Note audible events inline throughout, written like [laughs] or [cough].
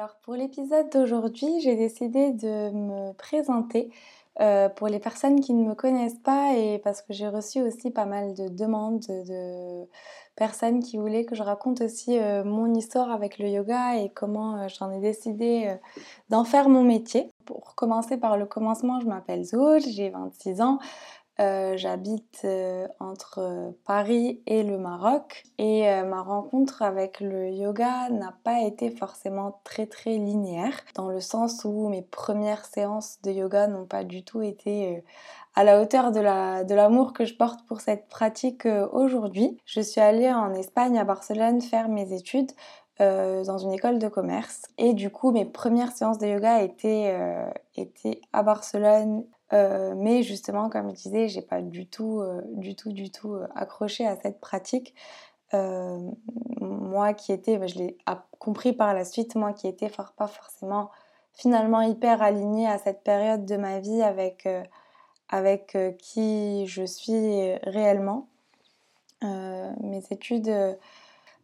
alors pour l'épisode d'aujourd'hui, j'ai décidé de me présenter euh, pour les personnes qui ne me connaissent pas et parce que j'ai reçu aussi pas mal de demandes de personnes qui voulaient que je raconte aussi euh, mon histoire avec le yoga et comment euh, j'en ai décidé d'en faire mon métier. Pour commencer par le commencement, je m'appelle Zoul, j'ai 26 ans. Euh, j'habite euh, entre euh, Paris et le Maroc et ma rencontre avec le yoga n'a pas été forcément très très linéaire dans le sens où mes premières séances de yoga n'ont pas du tout été à la hauteur de l'amour que je porte pour cette pratique aujourd'hui. Je suis allée en Espagne à Barcelone faire mes études dans une école de commerce. Et du coup, mes premières séances de yoga étaient, étaient à Barcelone euh, mais justement, comme je disais, j'ai pas du tout, euh, du tout, du tout euh, accroché à cette pratique. moi qui étais, bah, je l'ai compris par la suite, moi qui étais pas forcément finalement hyper alignée à cette période de ma vie avec, avec qui je suis réellement. mes études,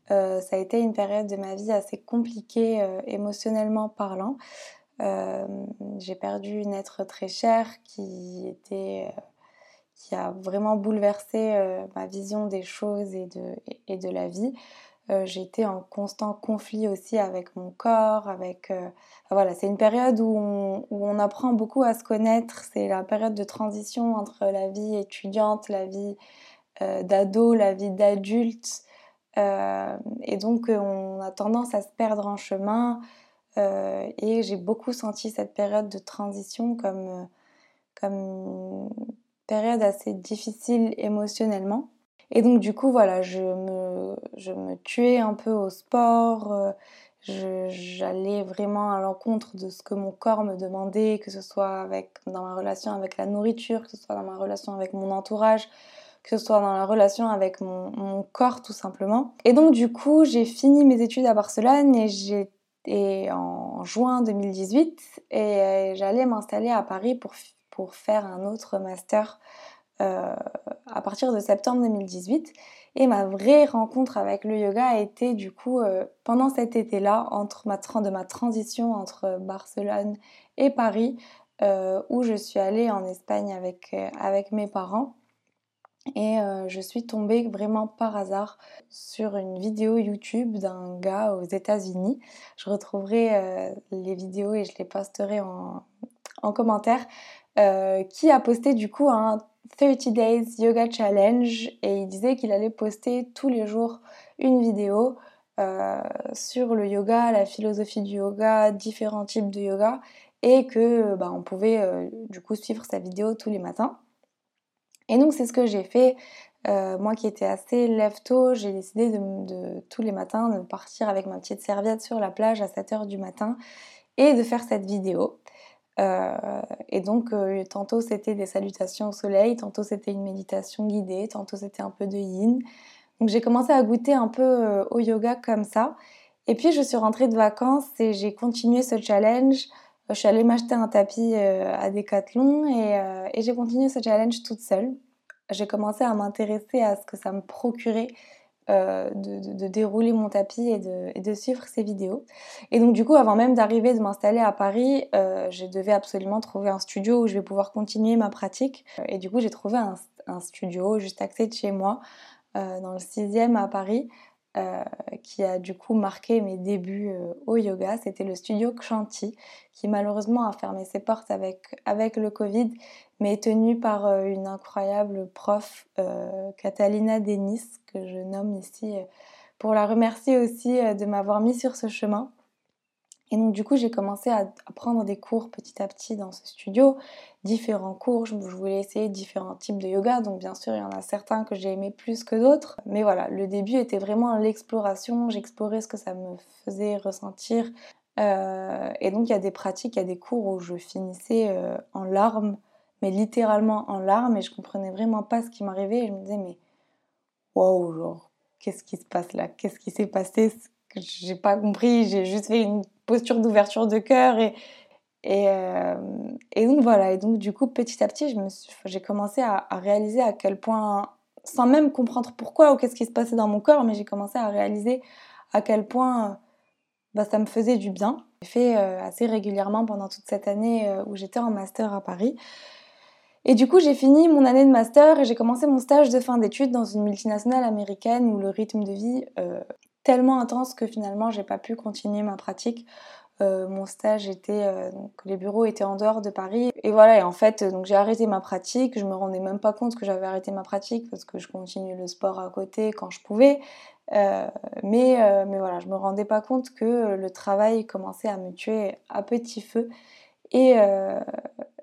ça a été une période de ma vie assez compliquée émotionnellement parlant. Euh, j'ai perdu une être très chère qui euh, a vraiment bouleversé euh, ma vision des choses et de la vie. J'ai été en constant conflit aussi avec mon corps, avec voilà, c'est une période où on, apprend beaucoup à se connaître. C'est la période de transition entre la vie étudiante, la vie d'ado, la vie d'adulte, et donc on a tendance à se perdre en chemin. Euh, et j'ai beaucoup senti cette période de transition comme, euh, comme période assez difficile émotionnellement. Et donc du coup, voilà, je me, je me tuais un peu au sport, euh, j'allais vraiment à l'encontre de ce que mon corps me demandait, que ce soit dans ma relation avec la nourriture, que ce soit dans ma relation avec mon entourage, que ce soit dans la relation avec mon, corps tout simplement. Et donc du coup, j'ai fini mes études à Barcelone et en juin 2018 et euh, j'allais m'installer à Paris pour, faire un autre master euh, à partir de septembre 2018 et ma vraie rencontre avec le yoga a été du coup euh, pendant cet été-là entre ma de ma transition entre Barcelone et Paris où je suis allée en Espagne avec, avec mes parents et euh, je suis tombée vraiment par hasard sur une vidéo YouTube d'un gars aux États-Unis. Je retrouverai euh, les vidéos et je les posterai en, commentaire. Euh, qui a posté du coup un 30 Days Yoga Challenge et il disait qu'il allait poster tous les jours une vidéo sur le yoga, la philosophie du yoga, différents types de yoga et que bah, on pouvait du coup suivre sa vidéo tous les matins. Et donc c'est ce que j'ai fait. Euh, moi qui étais assez lève-tôt, j'ai décidé de, tous les matins de partir avec ma petite serviette sur la plage à 7h du matin et de faire cette vidéo. Euh, et donc euh, tantôt c'était des salutations au soleil, tantôt c'était une méditation guidée, tantôt c'était un peu de yin. Donc j'ai commencé à goûter un peu au yoga comme ça. Et puis je suis rentrée de vacances et j'ai continué ce challenge je suis allée m'acheter un tapis euh, à Decathlon euh, et, j'ai continué ce challenge toute seule. J'ai commencé à m'intéresser à ce que ça me procurait euh, de, dérouler mon tapis et de, suivre ces vidéos. Et donc du coup, avant même d'arriver, de m'installer à Paris, je devais absolument trouver un studio où je vais pouvoir continuer ma pratique. Et du coup, j'ai trouvé un, un, studio juste à côté de chez moi, dans le 6e à Paris, euh, qui a du coup marqué mes débuts euh, au yoga. C'était le studio Kshanti, qui malheureusement a fermé ses portes avec, avec le Covid, mais est tenu par euh, une incroyable prof, Catalina Denis, que je nomme ici pour la remercier aussi de m'avoir mis sur ce chemin. Et donc du coup j'ai commencé à, prendre des cours petit à petit dans ce studio, différents cours, je, voulais essayer différents types de yoga, donc bien sûr il y en a certains que j'ai aimé plus que d'autres, mais voilà, le début était vraiment l'exploration, j'explorais ce que ça me faisait ressentir, euh, et donc il y a des pratiques, il y a des cours où je finissais euh, en larmes, mais littéralement en larmes, et je comprenais vraiment pas ce qui m'arrivait, et je me disais mais waouh, genre qu'est-ce qui se passe là? Qu'est-ce qui s'est passé? J'ai pas compris, j'ai juste fait une posture d'ouverture de cœur et, et, euh, et, donc voilà, et donc du coup petit à petit j'ai commencé à, réaliser à quel point, sans même comprendre pourquoi ou qu'est-ce qui se passait dans mon corps, mais j'ai commencé à réaliser à quel point bah, ça me faisait du bien. J'ai fait euh, assez régulièrement pendant toute cette année euh, où j'étais en master à Paris. Et du coup, j'ai fini mon année de master et j'ai commencé mon stage de fin d'études dans une multinationale américaine où le rythme de vie tellement intense que finalement, j'ai pas pu continuer ma pratique. Euh, mon stage était, euh, donc les bureaux étaient en dehors de Paris. Et voilà, et en fait, donc j'ai arrêté ma pratique. Je me rendais même pas compte que j'avais arrêté ma pratique parce que je continuais le sport à côté quand je pouvais. mais, mais voilà, je me rendais pas compte que le travail commençait à me tuer à petit feu. Et,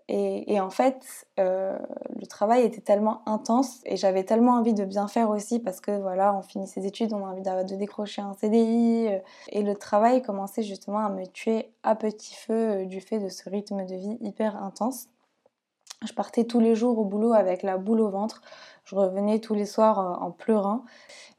et, en fait, euh, le travail était tellement intense et j'avais tellement envie de bien faire aussi parce que voilà, on finit ses études, on a envie de, décrocher un CDI euh, et le travail commençait justement à me tuer à petit feu euh, du fait de ce rythme de vie hyper intense. Je partais tous les jours au boulot avec la boule au ventre. Je revenais tous les soirs en pleurant.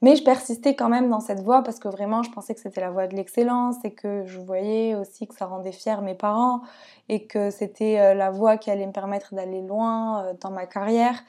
Mais je persistais quand même dans cette voie parce que vraiment, je pensais que c'était la voie de l'excellence et que je voyais aussi que ça rendait fier mes parents et que c'était euh, la voie qui allait me permettre d'aller loin euh, dans ma carrière.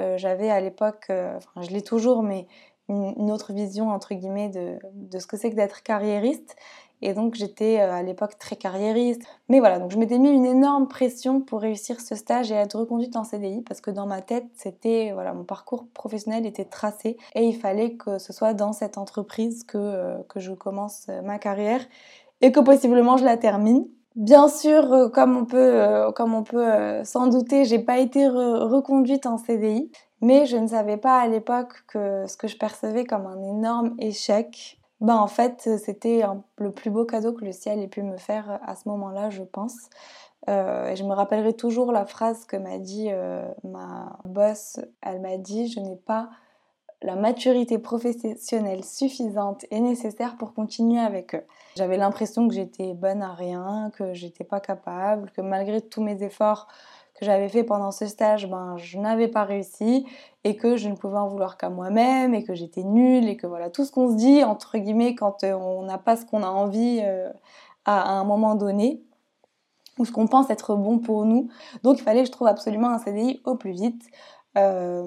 Euh, j'avais à l'époque, enfin je l'ai toujours, mais une, autre vision entre guillemets de, de ce que c'est que d'être carriériste. Et donc j'étais à l'époque très carriériste. Mais voilà, donc je m'étais mis une énorme pression pour réussir ce stage et être reconduite en CDI parce que dans ma tête, c'était voilà, mon parcours professionnel était tracé et il fallait que ce soit dans cette entreprise que, que je commence ma carrière et que possiblement je la termine. Bien sûr, euh, comme on peut, euh, comme on peut euh, s'en douter, j'ai pas été reconduite en CDI, mais je ne savais pas à l'époque que ce que je percevais comme un énorme échec, ben en fait c'était le plus beau cadeau que le ciel ait pu me faire à ce moment-là, je pense. et je me rappellerai toujours la phrase que m'a dit ma boss. Elle m'a dit Je n'ai pas la maturité professionnelle suffisante et nécessaire pour continuer avec eux. J'avais l'impression que j'étais bonne à rien, que j'étais pas capable, que malgré tous mes efforts que j'avais fait pendant ce stage, ben je n'avais pas réussi et que je ne pouvais en vouloir qu'à moi-même et que j'étais nulle et que voilà tout ce qu'on se dit entre guillemets quand euh, on n'a pas ce qu'on a envie euh, à un moment donné ou ce qu'on pense être bon pour nous. Donc il fallait que je trouve absolument un CDI au plus vite. Euh,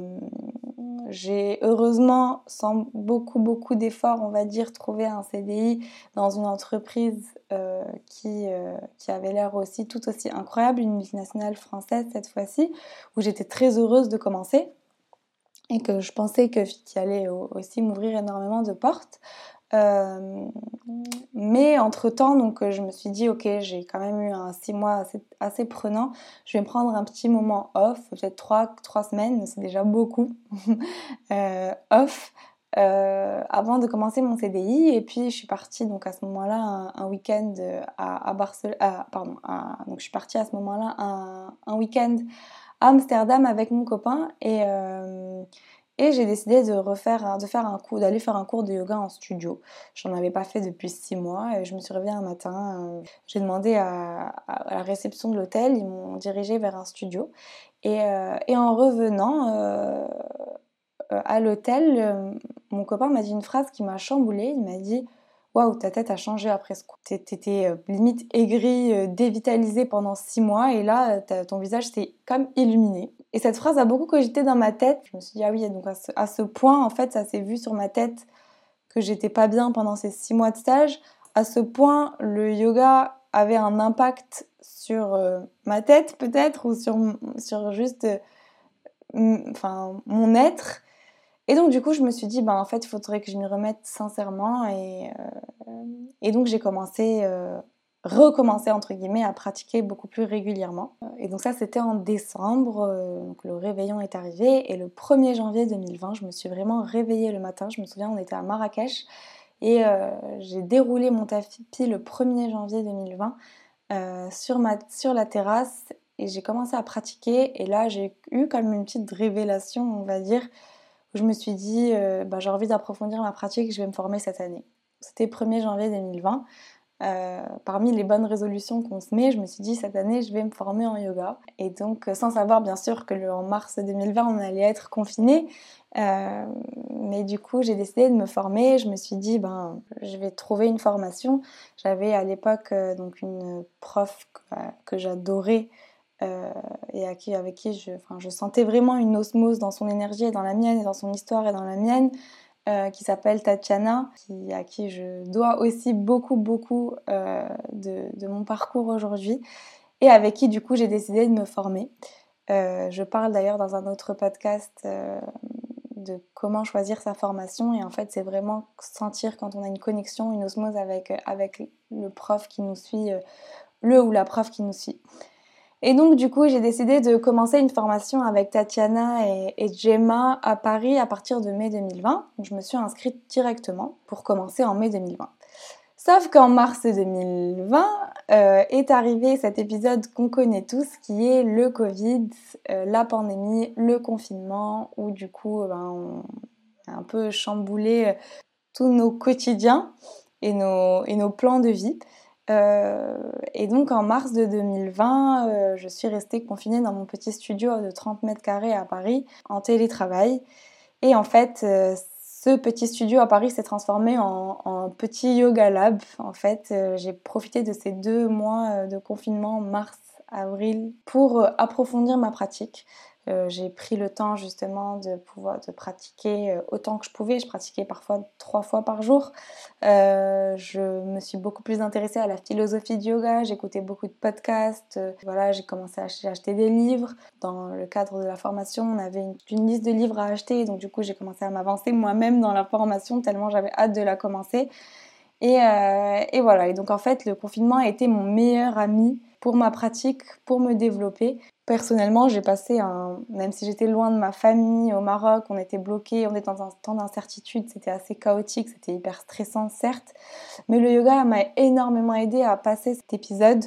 j'ai heureusement, sans beaucoup beaucoup d'efforts, on va dire, trouvé un CDI dans une entreprise euh, qui, euh, qui avait l'air aussi tout aussi incroyable, une multinationale française cette fois-ci, où j'étais très heureuse de commencer et que je pensais que allait aussi m'ouvrir énormément de portes. Euh, mais entre-temps, donc, euh, je me suis dit, ok, j'ai quand même eu un six mois assez, prenant. Je vais prendre un petit moment off, peut-être trois, trois semaines, c'est déjà beaucoup, [laughs] euh, off, avant de commencer mon CDI. Et puis, je suis partie donc à ce moment-là un, week-end à, Barcelone. pardon, donc je suis partie à ce moment-là un, un week-end à Amsterdam avec mon copain. Et et j'ai décidé de refaire, de faire un cours, d'aller faire un cours de yoga en studio. J'en avais pas fait depuis six mois et je me suis réveillée un matin. Euh, j'ai demandé à, la réception de l'hôtel, ils m'ont dirigé vers un studio. Et, euh, en revenant euh, à l'hôtel, mon copain m'a dit une phrase qui m'a chamboulée. Il m'a dit Waouh, ta tête a changé après ce cours. T'étais limite aigrie, dévitalisée pendant six mois et là, ton visage s'est comme illuminé. Et cette phrase a beaucoup cogité dans ma tête. Je me suis dit, ah oui, donc à ce, point, en fait, ça s'est vu sur ma tête que j'étais pas bien pendant ces six mois de stage. À ce point, le yoga avait un impact sur euh, ma tête, peut-être, ou sur, sur juste euh, enfin, mon être. Et donc, du coup, je me suis dit, ben, en fait, il faudrait que je m'y remette sincèrement. Et, euh, et donc, j'ai commencé recommencer entre guillemets à pratiquer beaucoup plus régulièrement. Et donc ça c'était en décembre, euh, donc le réveillon est arrivé et le 1er janvier 2020 je me suis vraiment réveillée le matin, je me souviens on était à Marrakech et euh, j'ai déroulé mon tapis le 1er janvier 2020 euh, sur, ma, sur la terrasse et j'ai commencé à pratiquer et là j'ai eu même une petite révélation on va dire où je me suis dit bah, j'ai envie d'approfondir ma pratique, je vais me former cette année. C'était 1er janvier 2020. Euh, parmi les bonnes résolutions qu'on se met, je me suis dit cette année je vais me former en yoga. Et donc euh, sans savoir bien sûr que le, en mars 2020 on allait être confiné, Euh, mais du coup, j'ai décidé de me former. Je me suis dit, ben, je vais trouver une formation. J'avais à l'époque euh, donc une prof que, j'adorais et à qui, avec qui je, sentais vraiment une osmose dans son énergie et dans la mienne et dans son histoire et dans la mienne. qui s'appelle Tatiana, qui, à qui je dois aussi beaucoup, beaucoup de, de, mon parcours aujourd'hui, et avec qui du coup j'ai décidé de me former. Euh, je parle d'ailleurs dans un autre podcast euh, de comment choisir sa formation et en fait c'est vraiment sentir quand on a une connexion, une osmose avec, euh, avec le prof qui nous suit, le ou la prof qui nous suit. Et donc du coup j'ai décidé de commencer une formation avec Tatiana et, Gemma à Paris à partir de mai 2020. je me suis inscrite directement pour commencer en mai 2020. Sauf qu'en mars 2020 euh, est arrivé cet épisode qu'on connaît tous qui est le Covid, euh, la pandémie, le confinement, où du coup ben, on a un peu chamboulé euh, tous nos quotidiens et nos, et nos plans de vie. Et donc en mars de 2020, je suis restée confinée dans mon petit studio de 30 mètres carrés à Paris en télétravail. Et en fait, ce petit studio à Paris s'est transformé en, petit yoga lab. En fait, euh, j'ai profité de ces deux mois euh, de confinement, mars, avril, pour euh, approfondir ma pratique. Euh, j'ai pris le temps justement de pouvoir de pratiquer euh, autant que je pouvais. Je pratiquais parfois trois fois par jour. Je me suis beaucoup plus intéressée à la philosophie du yoga. J'écoutais beaucoup de podcasts. voilà, j'ai commencé à acheter, des livres. Dans le cadre de la formation, on avait une, liste de livres à acheter. Donc du coup, j'ai commencé à m'avancer moi-même dans la formation tellement j'avais hâte de la commencer. Et, voilà. Et donc en fait, le confinement a été mon meilleur ami pour ma pratique, pour me développer. Personnellement, j'ai passé un. Même si j'étais loin de ma famille au Maroc, on était bloqué, on était dans un temps d'incertitude, c'était assez chaotique, c'était hyper stressant, certes. Mais le yoga m'a énormément aidé à passer cet épisode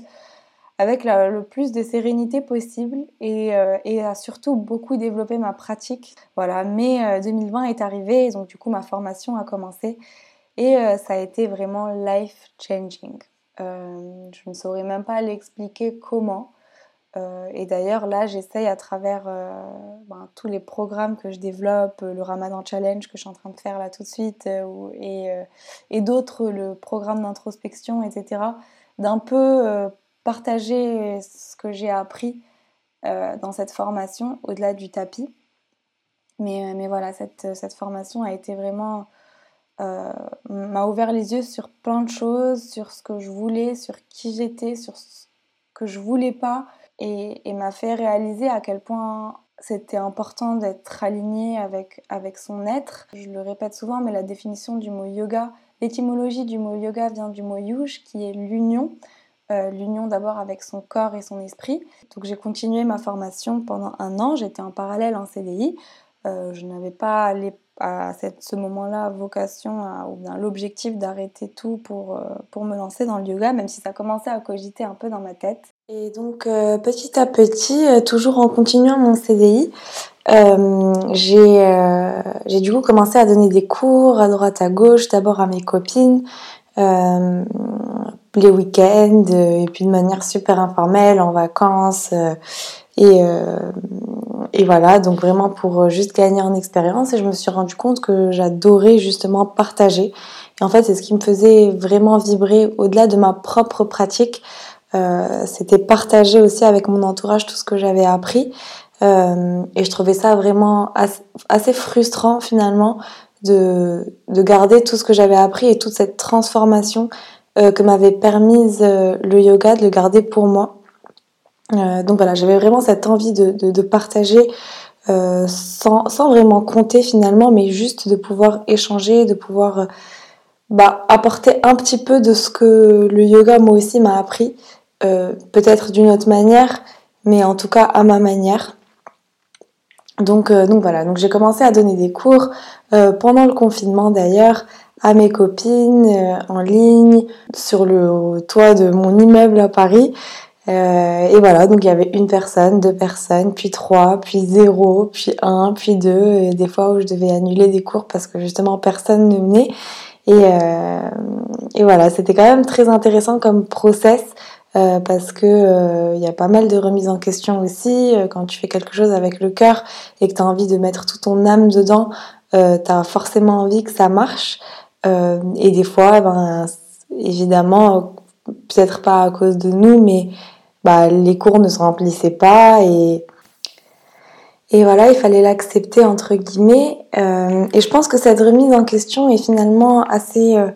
avec le plus de sérénité possible et, euh, et, à surtout beaucoup développer ma pratique. Voilà, mai 2020 euh, est arrivé, donc du coup ma formation a commencé et euh, ça a été vraiment life changing. Je ne saurais même pas l'expliquer comment. Euh, et d'ailleurs, là, j'essaye à travers euh, ben, tous les programmes que je développe, le Ramadan Challenge que je suis en train de faire là tout de suite, euh, et, d'autres, le programme d'introspection, etc., d'un peu partager ce que j'ai appris dans cette formation au-delà du tapis. Mais, voilà, cette, formation a été vraiment. M'a ouvert les yeux sur plein de choses, sur ce que je voulais, sur qui j'étais, sur ce que je voulais pas et, m'a fait réaliser à quel point c'était important d'être aligné avec, avec son être. Je le répète souvent, mais la définition du mot yoga, l'étymologie du mot yoga vient du mot yush, qui est l'union. Euh, l'union d'abord avec son corps et son esprit. Donc j'ai continué ma formation pendant un an, j'étais en parallèle en CDI. Euh, je n'avais pas à ce moment-là vocation ou bien l'objectif d'arrêter tout pour, euh, pour me lancer dans le yoga, même si ça commençait à cogiter un peu dans ma tête. Et donc euh, petit à petit, toujours en continuant mon CDI, j'ai du coup commencé à donner des cours à droite à gauche, d'abord à mes copines, les week-ends, et puis de manière super informelle, en vacances. et, et voilà, donc vraiment pour juste gagner en expérience. Et je me suis rendu compte que j'adorais justement partager. Et en fait, c'est ce qui me faisait vraiment vibrer au-delà de ma propre pratique. Euh, c'était partager aussi avec mon entourage tout ce que j'avais appris. Euh, et je trouvais ça vraiment assez, frustrant finalement de, de, garder tout ce que j'avais appris et toute cette transformation euh, que m'avait permise le yoga, de le garder pour moi. Donc voilà, j'avais vraiment cette envie de, partager sans, sans, vraiment compter finalement, mais juste de pouvoir échanger, de pouvoir bah, apporter un petit peu de ce que le yoga moi aussi m'a appris euh, peut-être d'une autre manière, mais en tout cas à ma manière. Donc, euh, donc voilà, donc j'ai commencé à donner des cours euh, pendant le confinement d'ailleurs à mes copines en ligne sur le toit de mon immeuble à Paris. Et voilà, donc il y avait une personne, deux personnes, puis trois, puis zéro, puis un, puis deux, et des fois où je devais annuler des cours parce que justement personne ne venait. Et, et voilà, c'était quand même très intéressant comme process parce que il y a pas mal de remises en question aussi. quand tu fais quelque chose avec le cœur et que tu as envie de mettre toute ton âme dedans, tu as forcément envie que ça marche. et des fois, ben, évidemment, peut-être pas à cause de nous, mais bah, les cours ne se remplissaient pas et, et voilà, il fallait l'accepter entre guillemets. Euh, et je pense que cette remise en question est finalement assez euh,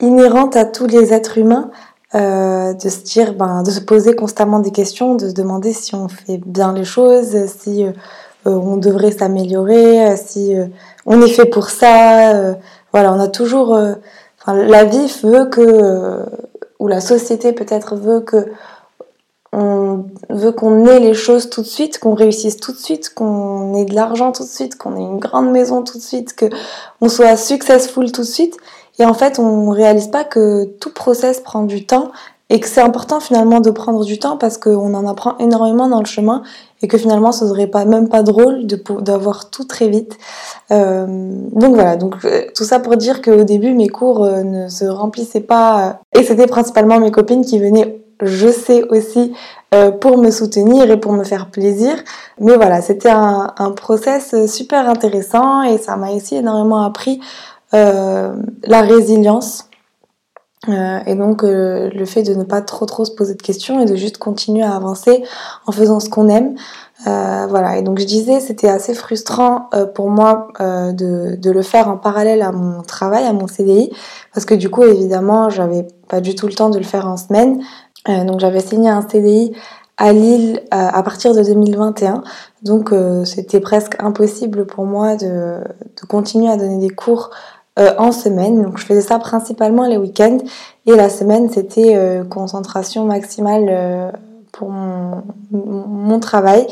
inhérente à tous les êtres humains, euh, de se dire, ben, de se poser constamment des questions, de se demander si on fait bien les choses, si on devrait s'améliorer, si on est fait pour ça. voilà, on a toujours, la vie veut que ou la société peut-être veut que on veut qu'on ait les choses tout de suite, qu'on réussisse tout de suite, qu'on ait de l'argent tout de suite, qu'on ait une grande maison tout de suite, que on soit successful tout de suite. Et en fait, on réalise pas que tout process prend du temps et que c'est important finalement de prendre du temps parce qu'on en apprend énormément dans le chemin et que finalement ce serait pas même pas drôle d'avoir tout très vite. Euh, donc voilà, donc euh, tout ça pour dire qu'au début mes cours euh, ne se remplissaient pas et c'était principalement mes copines qui venaient, je sais aussi, pour me soutenir et pour me faire plaisir. Mais voilà, c'était un, process super intéressant et ça m'a aussi énormément appris la résilience. et donc le fait de ne pas trop trop se poser de questions et de juste continuer à avancer en faisant ce qu'on aime. Euh, voilà, et donc je disais, c'était assez frustrant euh, pour moi euh, de, de, le faire en parallèle à mon travail, à mon CDI, parce que du coup, évidemment, j'avais pas du tout le temps de le faire en semaine. Donc j'avais signé un CDI à Lille à partir de 2021, donc c'était presque impossible pour moi de, de, continuer à donner des cours en semaine. Donc je faisais ça principalement les week-ends, et la semaine, c'était concentration maximale pour mon, travail.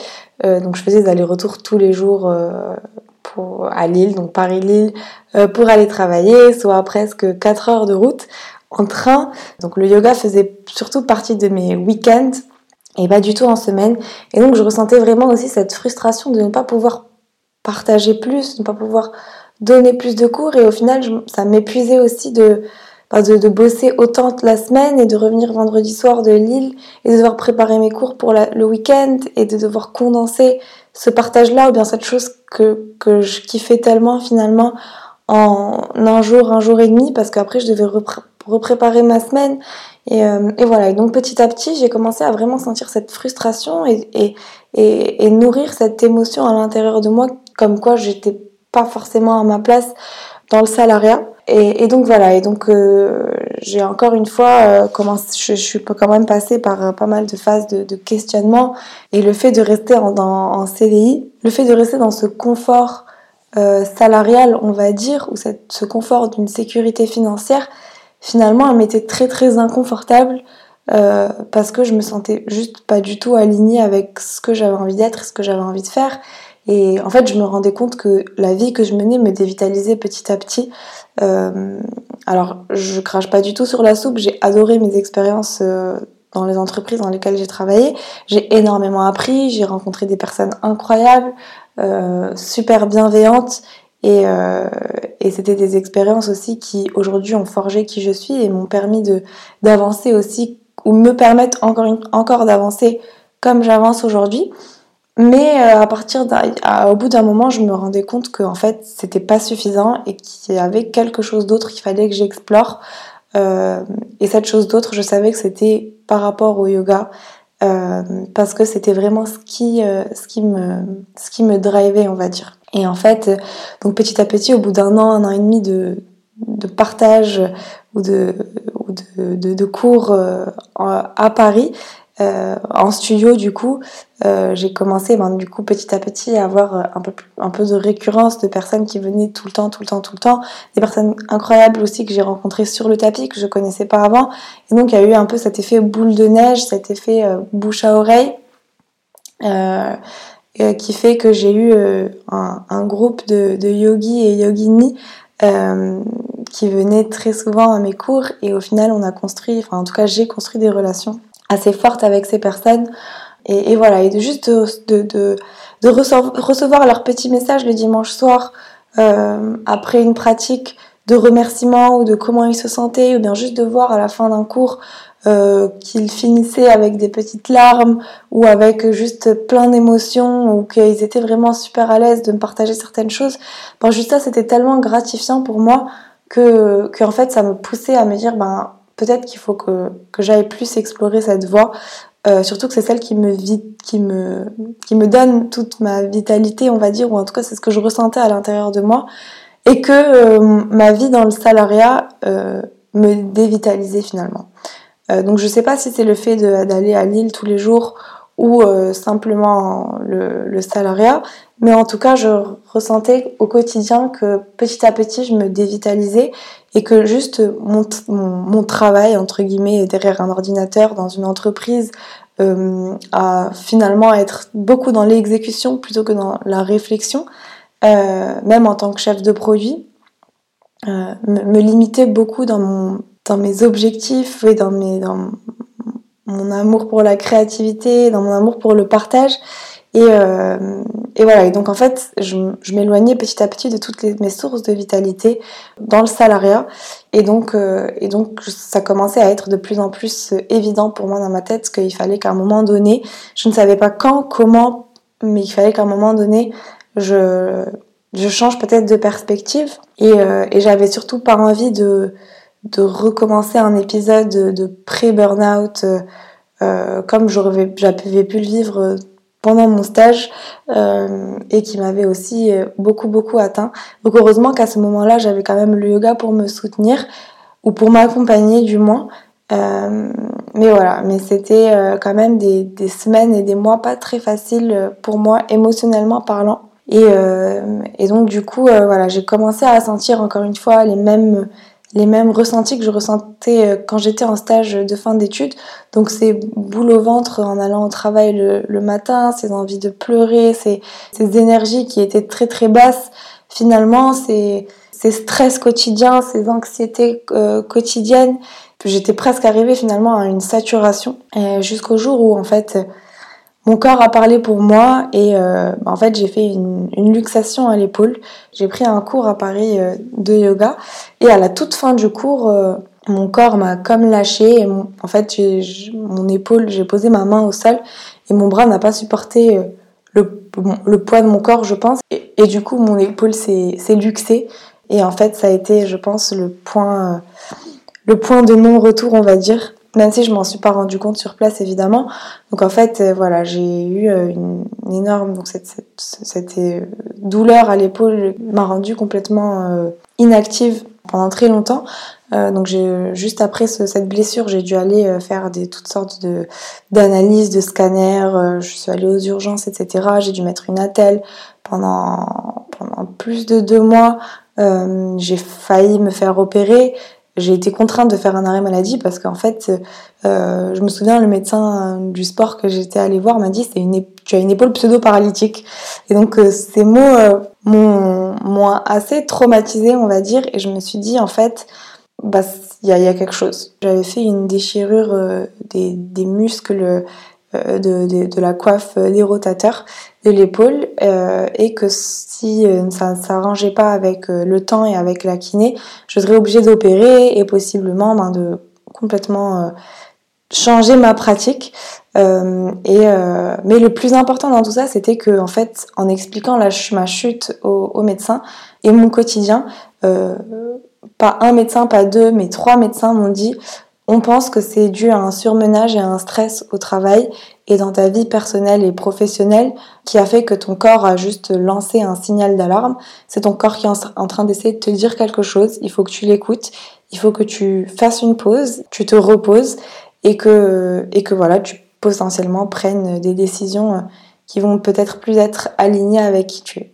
Euh, donc je faisais des allers-retours tous les jours euh, pour, à Lille, donc Paris-Lille, euh, pour aller travailler, soit presque 4 heures de route en train. Donc le yoga faisait surtout partie de mes week-ends et pas du tout en semaine. Et donc je ressentais vraiment aussi cette frustration de ne pas pouvoir partager plus, de ne pas pouvoir donner plus de cours. Et au final, ça m'épuisait aussi de de, bosser autant la semaine et de revenir vendredi soir de Lille et de devoir préparer mes cours pour le week-end et de devoir condenser ce partage-là ou bien cette chose que, que je kiffais tellement finalement en un jour, un jour et demi parce qu'après je devais repréparer ma semaine et, euh, et, voilà. Et donc petit à petit j'ai commencé à vraiment sentir cette frustration et, et, et, et nourrir cette émotion à l'intérieur de moi comme quoi j'étais pas forcément à ma place dans le salariat. Et, donc voilà, et donc euh, j'ai encore une fois euh, commencé, je, je, suis quand même passée par euh, pas mal de phases de, de questionnement et le fait de rester en, en, CDI, le fait de rester dans ce confort salarial, on va dire, ou cette, ce confort d'une sécurité financière, finalement, elle m'était très très inconfortable parce que je me sentais juste pas du tout alignée avec ce que j'avais envie d'être, ce que j'avais envie de faire. Et en fait, je me rendais compte que la vie que je menais me dévitalisait petit à petit. Euh, alors, je crache pas du tout sur la soupe. J'ai adoré mes expériences euh, dans les entreprises dans lesquelles j'ai travaillé. J'ai énormément appris. J'ai rencontré des personnes incroyables, euh, super bienveillantes. Et, euh, et c'était des expériences aussi qui aujourd'hui ont forgé qui je suis et m'ont permis de d'avancer aussi ou me permettent encore encore d'avancer comme j'avance aujourd'hui. Mais euh, à partir au bout d'un moment, je me rendais compte que fait, c'était pas suffisant et qu'il y avait quelque chose d'autre qu'il fallait que j'explore. Euh, et cette chose d'autre, je savais que c'était par rapport au yoga, euh, parce que c'était vraiment ce qui, ce qui me, ce qui me drivait, on va dire. Et en fait, donc petit à petit, au bout d'un an, un an et demi de, de partage ou de, ou de, de, cours à Paris, euh, en studio, du coup, euh, j'ai commencé, ben, du coup, petit à petit, à avoir euh, un peu, un peu de récurrence de personnes qui venaient tout le temps, tout le temps, tout le temps. Des personnes incroyables aussi que j'ai rencontrées sur le tapis, que je connaissais pas avant. Et donc, il y a eu un peu cet effet boule de neige, cet effet bouche à oreille, qui fait que j'ai eu un, un, groupe de, yogis et yoginis qui venaient très souvent à mes cours. Et au final, on a construit, enfin, en tout cas, j'ai construit des relations assez forte avec ces personnes. Et, voilà, et de juste de, de, de, recevoir leurs petits messages le dimanche soir euh, après une pratique de remerciement ou de comment ils se sentaient, ou bien juste de voir à la fin d'un cours euh, qu'ils finissaient avec des petites larmes ou avec juste plein d'émotions ou qu'ils étaient vraiment super à l'aise de me partager certaines choses. Bon, juste ça, c'était tellement gratifiant pour moi que, que en fait, ça me poussait à me dire, ben, peut-être qu'il faut que, que j'aille plus explorer cette voie. Euh, surtout que c'est celle qui me, qui, me, qui me donne toute ma vitalité, on va dire, ou en tout cas c'est ce que je ressentais à l'intérieur de moi, et que euh, ma vie dans le salariat euh, me dévitalisait finalement. Donc je sais pas si c'est le fait d'aller à Lille tous les jours ou simplement le, salariat, mais en tout cas je ressentais au quotidien que petit à petit je me dévitalisais et que juste mon, travail, entre guillemets, derrière un ordinateur dans une entreprise, euh, à finalement être beaucoup dans l'exécution plutôt que dans la réflexion, euh, même en tant que chef de produit, euh, me, limiter beaucoup dans, mon, dans mes objectifs et dans, mes, dans mon amour pour la créativité, dans mon amour pour le partage. Et, euh, et voilà, et donc en fait, je, je m'éloignais petit à petit de toutes mes sources de vitalité dans le salariat. Et donc, euh, et donc, ça commençait à être de plus en plus évident pour moi dans ma tête qu'il fallait qu'à un moment donné, je ne savais pas quand, comment, mais il fallait qu'à un moment donné, je, je change peut-être de perspective. Et, euh, et j'avais surtout pas envie de, de recommencer un épisode de, pré-burnout euh, comme j'avais pu le vivre pendant mon stage euh, et qui m'avait aussi euh, beaucoup beaucoup atteint. Donc heureusement qu'à ce moment-là, j'avais quand même le yoga pour me soutenir ou pour m'accompagner du moins. Euh, mais voilà, mais c'était euh, quand même des, des, semaines et des mois pas très faciles pour moi émotionnellement parlant. Et, et donc du coup, voilà, j'ai commencé à sentir encore une fois les mêmes les mêmes ressentis que je ressentais euh, quand j'étais en stage de fin d'études. Donc ces boules au ventre en allant au travail le, matin, ces envies de pleurer, ces, ces, énergies qui étaient très très basses, finalement ces, ces stress quotidiens, ces anxiétés euh, quotidiennes, j'étais presque arrivée finalement à une saturation jusqu'au jour où en fait mon corps a parlé pour moi et euh, en fait j'ai fait une, une, luxation à l'épaule. J'ai pris un cours à Paris euh, de yoga et à la toute fin du cours, euh, mon corps m'a comme lâché. Et en fait, mon épaule, j'ai posé ma main au sol et mon bras n'a pas supporté euh, le, le, poids de mon corps, je pense. Et, du coup, mon épaule s'est luxée et en fait, ça a été, je pense, le point, le point de non-retour, on va dire même si je m'en suis pas rendu compte sur place évidemment. Donc en fait, euh, voilà, j'ai eu euh, une, énorme donc cette, cette, cette euh, douleur à l'épaule m'a rendue complètement inactive pendant très longtemps. donc juste après cette blessure, j'ai dû aller faire des toutes sortes de d'analyses, de scanners. je suis allée aux urgences, etc. J'ai dû mettre une attelle pendant pendant plus de deux mois. j'ai failli me faire opérer j'ai été contrainte de faire un arrêt maladie parce qu'en fait, euh, je me souviens, le médecin du sport que j'étais allée voir m'a dit c'est une tu as une épaule pseudo-paralytique. Et donc euh, ces mots euh, m'ont assez traumatisée, on va dire, et je me suis dit en fait, bah il y a, y a, quelque chose. J'avais fait une déchirure des, des muscles de, de, de, la coiffe des rotateurs de l'épaule euh, et que si euh, ça ne s'arrangeait pas avec le temps et avec la kiné, je serais obligée d'opérer et possiblement ben, de complètement changer ma pratique. Euh, et mais le plus important dans tout ça, c'était que en fait, en expliquant la, ma chute au, au, médecin et mon quotidien, pas un médecin, pas deux, mais trois médecins m'ont dit on pense que c'est dû à un surmenage et à un stress au travail et dans ta vie personnelle et professionnelle qui a fait que ton corps a juste lancé un signal d'alarme. C'est ton corps qui est en train d'essayer de te dire quelque chose. Il faut que tu l'écoutes. Il faut que tu fasses une pause, tu te reposes et que, voilà, tu potentiellement prennes des décisions qui vont peut-être plus être alignées avec qui tu es.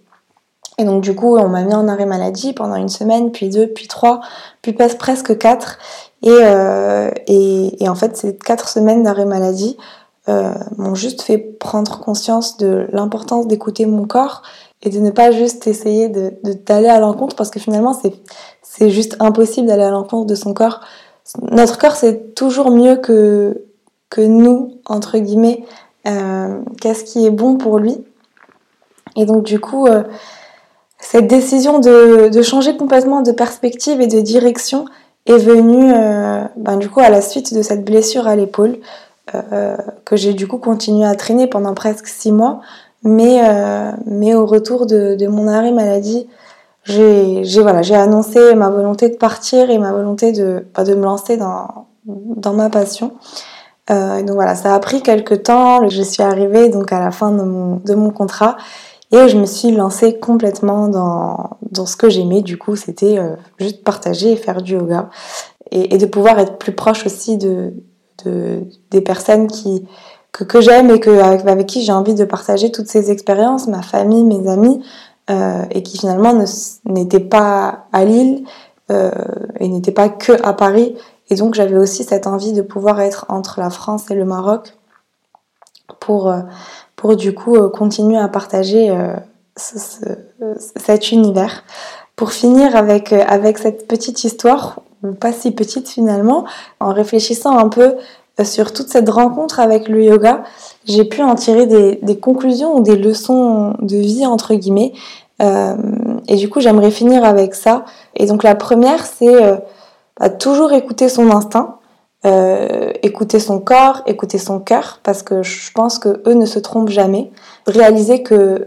Et donc du coup, on m'a mis en arrêt maladie pendant une semaine, puis deux, puis trois, puis presque quatre. Et, euh, et, en fait, ces quatre semaines d'arrêt maladie euh, m'ont juste fait prendre conscience de l'importance d'écouter mon corps et de ne pas juste essayer d'aller à l'encontre parce que finalement c'est juste impossible d'aller à l'encontre de son corps. Notre corps c'est toujours mieux que que nous entre guillemets. Euh, Qu'est-ce qui est bon pour lui Et donc du coup, cette décision de, de changer complètement de perspective et de direction, est venue ben, du coup à la suite de cette blessure à l'épaule que j'ai du coup continué à traîner pendant presque six mois. Mais, mais au retour de, mon arrêt maladie, j'ai voilà, annoncé ma volonté de partir et ma volonté de, bah, de me lancer dans, dans ma passion. Euh, donc voilà, ça a pris quelques temps. Je suis arrivée donc à la fin de mon, de mon contrat et je me suis lancée complètement dans, dans ce que j'aimais. Du coup, c'était euh, juste partager et faire du yoga et, de pouvoir être plus proche aussi de, de des personnes qui que, j'aime et que avec, qui j'ai envie de partager toutes ces expériences, ma famille, mes amis, euh, et qui finalement n'étaient pas à Lille euh, et n'étaient pas que à Paris et donc j'avais aussi cette envie de pouvoir être entre la France et le Maroc pour, pour du coup continuer à partager euh, cet univers. Pour finir avec, avec cette petite histoire, ou pas si petite finalement, en réfléchissant un peu sur toute cette rencontre avec le yoga, j'ai pu en tirer des, des, conclusions ou des leçons de vie entre guillemets. Euh, et du coup, j'aimerais finir avec ça. Et donc la première, c'est à toujours écouter son instinct, euh, écouter son corps, écouter son cœur, parce que je pense que eux ne se trompent jamais. Réaliser que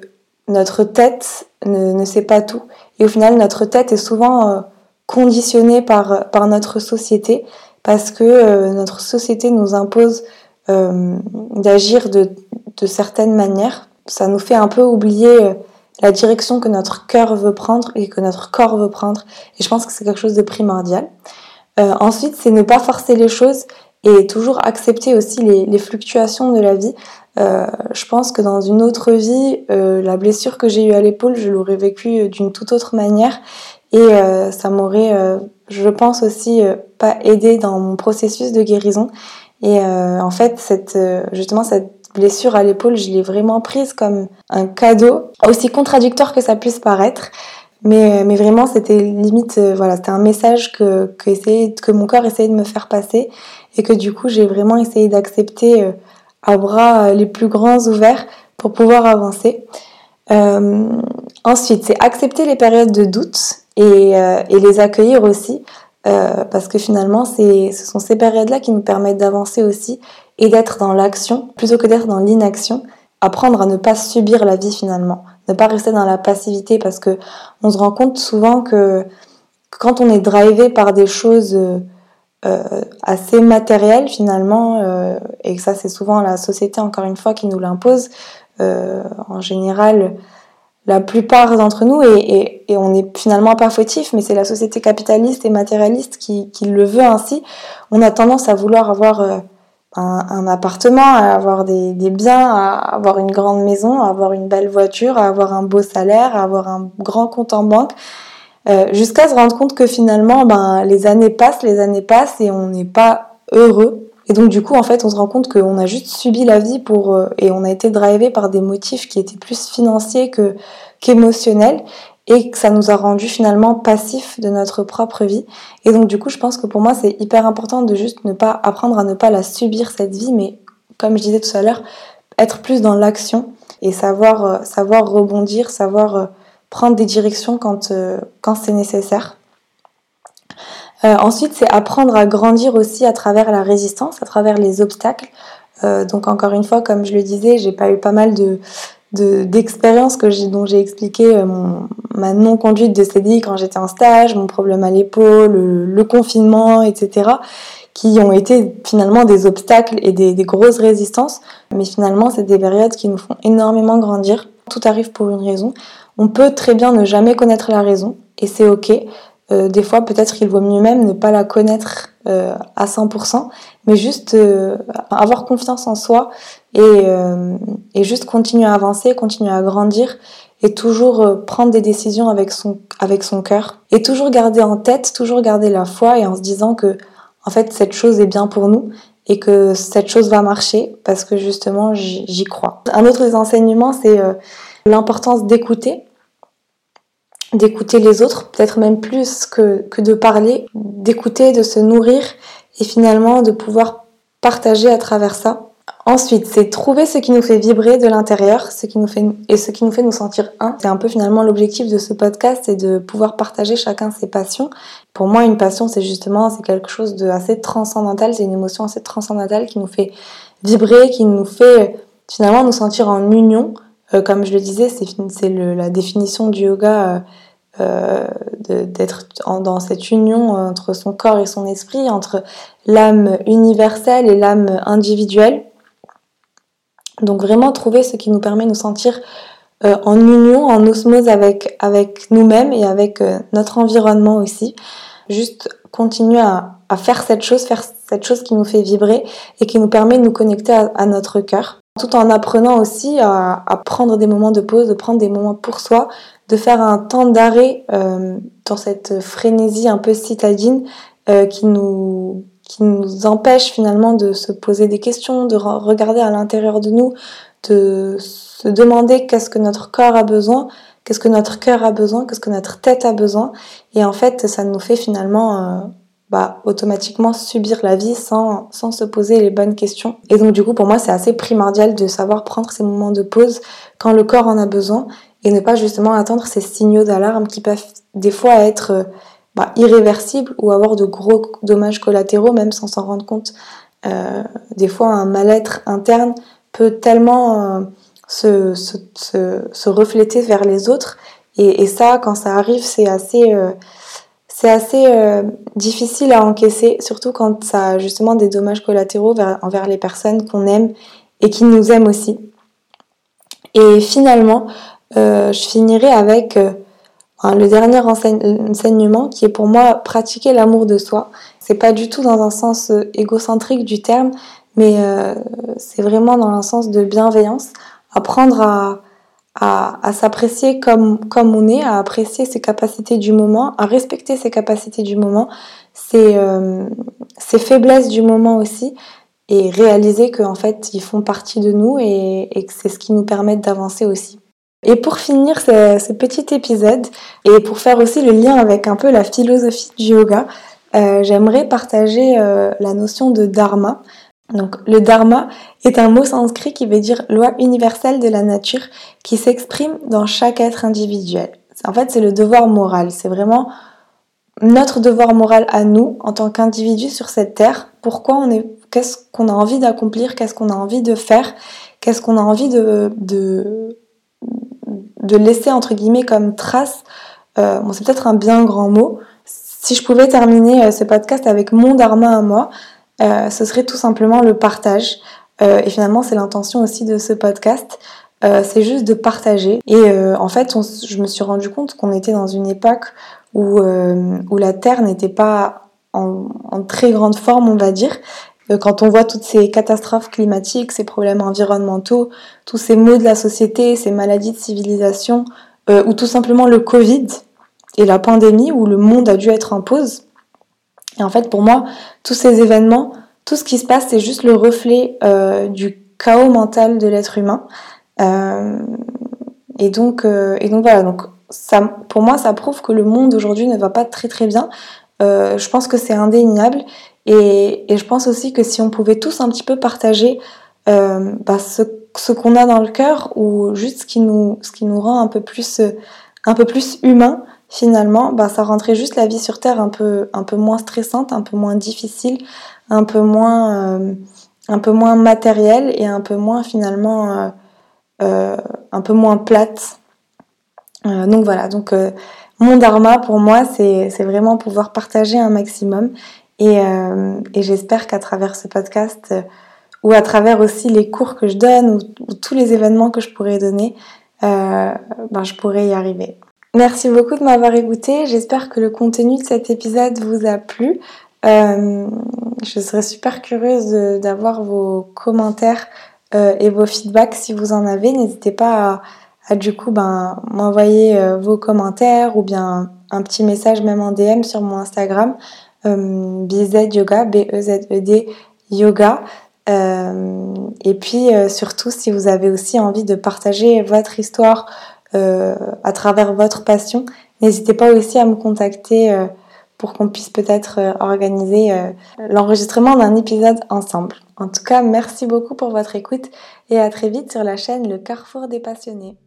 notre tête ne, ne sait pas tout, et au final notre tête est souvent euh, conditionnée par, par notre société, parce que euh, notre société nous impose euh, d'agir de, de certaines manières. Ça nous fait un peu oublier la direction que notre cœur veut prendre et que notre corps veut prendre. Et je pense que c'est quelque chose de primordial. Ensuite, c'est ne pas forcer les choses et toujours accepter aussi les, les fluctuations de la vie. Euh, je pense que dans une autre vie, euh, la blessure que j'ai eue à l'épaule, je l'aurais vécue d'une toute autre manière et euh, ça m'aurait, euh, je pense aussi, pas aidé dans mon processus de guérison. Et en fait, justement, cette blessure à l'épaule, je l'ai vraiment prise comme un cadeau, aussi contradictoire que ça puisse paraître. Mais, vraiment, c'était limite, euh, voilà, c'était un message que, que, mon corps essayait de me faire passer et que du coup, j'ai vraiment essayé d'accepter euh, à bras euh, les plus grands ouverts pour pouvoir avancer. Euh, ensuite, c'est accepter les périodes de doute et, euh, les accueillir aussi, parce que finalement, ce sont ces périodes-là qui nous permettent d'avancer aussi et d'être dans l'action plutôt que d'être dans l'inaction. Apprendre à ne pas subir la vie finalement, ne pas rester dans la passivité parce que on se rend compte souvent que quand on est drivé par des choses euh, assez matérielles finalement, euh, et ça c'est souvent la société encore une fois qui nous l'impose, euh, en général la plupart d'entre nous, et, et, et on n'est finalement pas fautif, mais c'est la société capitaliste et matérialiste qui, qui, le veut ainsi, on a tendance à vouloir avoir euh, un, un, appartement, à avoir des, des, biens, à avoir une grande maison, à avoir une belle voiture, à avoir un beau salaire, à avoir un grand compte en banque, euh, jusqu'à se rendre compte que finalement, ben, les années passent, les années passent et on n'est pas heureux. Et donc du coup, en fait, on se rend compte qu'on a juste subi la vie pour euh, et on a été drivé par des motifs qui étaient plus financiers que qu'émotionnels et que ça nous a rendu finalement passifs de notre propre vie. Et donc du coup, je pense que pour moi, c'est hyper important de juste ne pas apprendre à ne pas la subir cette vie, mais comme je disais tout à l'heure, être plus dans l'action et savoir euh, savoir rebondir, savoir prendre des directions quand euh, quand c'est nécessaire. Euh, ensuite, c'est apprendre à grandir aussi à travers la résistance, à travers les obstacles. Euh, donc encore une fois, comme je le disais, j'ai pas eu pas mal de d'expériences dont j'ai expliqué ma non conduite de CDI quand j'étais en stage, mon problème à l'épaule, le, confinement, etc. qui ont été finalement des obstacles et des grosses résistances. Mais finalement, c'est des périodes qui nous font énormément grandir. Tout arrive pour une raison. On peut très bien ne jamais connaître la raison et c'est ok. Euh, des fois, peut-être qu'il vaut mieux même ne pas la connaître euh, à 100%, mais juste euh, avoir confiance en soi et, euh, et, juste continuer à avancer, continuer à grandir et toujours euh, prendre des décisions avec son, avec son cœur. Et toujours garder en tête, toujours garder la foi et en se disant que, en fait, cette chose est bien pour nous et que cette chose va marcher parce que justement, j'y crois. Un autre des enseignements, c'est l'importance d'écouter d'écouter les autres, peut-être même plus que, que de parler, d'écouter, de se nourrir et finalement de pouvoir partager à travers ça. Ensuite, c'est trouver ce qui nous fait vibrer de l'intérieur, ce qui nous fait et ce qui nous fait nous sentir un. C'est un peu finalement l'objectif de ce podcast, c'est de pouvoir partager chacun ses passions. Pour moi, une passion, c'est justement c'est quelque chose de assez transcendantal, c'est une émotion assez transcendantale qui nous fait vibrer, qui nous fait finalement nous sentir en union. Euh, comme je le disais, c'est la définition du yoga. Euh, euh, d'être dans cette union entre son corps et son esprit, entre l'âme universelle et l'âme individuelle. Donc vraiment trouver ce qui nous permet de nous sentir en union, en osmose avec, nous-mêmes et avec notre environnement aussi. Juste continuer à, faire cette chose, faire cette chose qui nous fait vibrer et qui nous permet de nous connecter à, notre cœur. Tout en apprenant aussi à, prendre des moments de pause, de prendre des moments pour soi, de faire un temps d'arrêt euh, dans cette frénésie un peu citadine euh, qui nous qui nous empêche finalement de se poser des questions, de regarder à l'intérieur de nous, de se demander qu'est-ce que notre corps a besoin, qu'est-ce que notre cœur a besoin, qu'est-ce que notre tête a besoin. Et en fait, ça nous fait finalement euh, bah, automatiquement subir la vie sans, sans se poser les bonnes questions. Et donc du coup, pour moi, c'est assez primordial de savoir prendre ces moments de pause quand le corps en a besoin et ne pas justement attendre ces signaux d'alarme qui peuvent des fois être... Euh, bah, irréversible ou avoir de gros dommages collatéraux même sans s'en rendre compte. Euh, des fois, un mal-être interne peut tellement euh, se, se, se, refléter vers les autres. Et, et, ça, quand ça arrive, c'est assez, euh, c'est assez euh, difficile à encaisser, surtout quand ça a justement des dommages collatéraux vers, envers les personnes qu'on aime et qui nous aiment aussi. Et finalement, je finirai avec le dernier enseignement qui est pour moi pratiquer l'amour de soi. C'est pas du tout dans un sens euh, égocentrique du terme, mais euh, c'est vraiment dans un sens de bienveillance. Apprendre à, à, s'apprécier comme, comme on est, à apprécier ses capacités du moment, à respecter ses capacités du moment, ses, euh, ses faiblesses du moment aussi, et réaliser qu'en fait ils font partie de nous et, et que c'est ce qui nous permet d'avancer aussi. Et pour finir ce, petit épisode, et pour faire aussi le lien avec un peu la philosophie du yoga, euh, j'aimerais partager euh, la notion de dharma. Donc le dharma est un mot sanskrit qui veut dire loi universelle de la nature qui s'exprime dans chaque être individuel. En fait, c'est le devoir moral. C'est vraiment notre devoir moral à nous en tant qu'individus sur cette terre. Pourquoi on est, qu'est-ce qu'on a envie d'accomplir, qu'est-ce qu'on a envie de faire, qu'est-ce qu'on a envie de, de laisser entre guillemets comme trace, euh, c'est peut-être un bien grand mot, si je pouvais terminer euh, ce podcast avec mon dharma à moi, euh, ce serait tout simplement le partage. et finalement c'est l'intention aussi de ce podcast. c'est juste de partager. Et en fait, je me suis rendu compte qu'on était dans une époque où, où la Terre n'était pas en, en, très grande forme, on va dire, euh, quand on voit toutes ces catastrophes climatiques, ces problèmes environnementaux, tous ces maux de la société, ces maladies de civilisation, euh, ou tout simplement le Covid et la pandémie où le monde a dû être en pause. Et en fait, pour moi, tous ces événements, tout ce qui se passe, c'est juste le reflet euh, du chaos mental de l'être humain. et donc, et donc voilà. Donc pour moi, ça prouve que le monde aujourd'hui ne va pas très très bien. je pense que c'est indéniable et, je pense aussi que si on pouvait tous un petit peu partager euh, bah, ce, qu'on a dans le cœur ou juste ce qui nous, ce qui nous rend un peu plus, un peu plus humain, finalement, bah, ça rendrait juste la vie sur Terre un peu, un peu moins stressante, un peu moins difficile, un peu moins, euh, un peu moins matérielle et un peu moins finalement, euh, euh un peu moins plate. Donc voilà, donc mon dharma pour moi, c'est vraiment pouvoir partager un maximum euh, et, j'espère qu'à travers ce podcast, ou à travers aussi les cours que je donne, ou, tous les événements que je pourrais donner, ben, je pourrais y arriver. Merci beaucoup de m'avoir écouté. J'espère que le contenu de cet épisode vous a plu. je serais super curieuse d'avoir vos commentaires et vos feedbacks si vous en avez. N'hésitez pas à, du coup ben, m'envoyer vos commentaires ou bien un petit message même en DM sur mon Instagram. Euh, BZ Yoga, B-E-Z-E-D Yoga. Euh, et puis euh, surtout, si vous avez aussi envie de partager votre histoire à travers votre passion, n'hésitez pas aussi à me contacter pour qu'on puisse peut-être organiser l'enregistrement d'un épisode ensemble. En tout cas, merci beaucoup pour votre écoute et à très vite sur la chaîne Le Carrefour des Passionnés.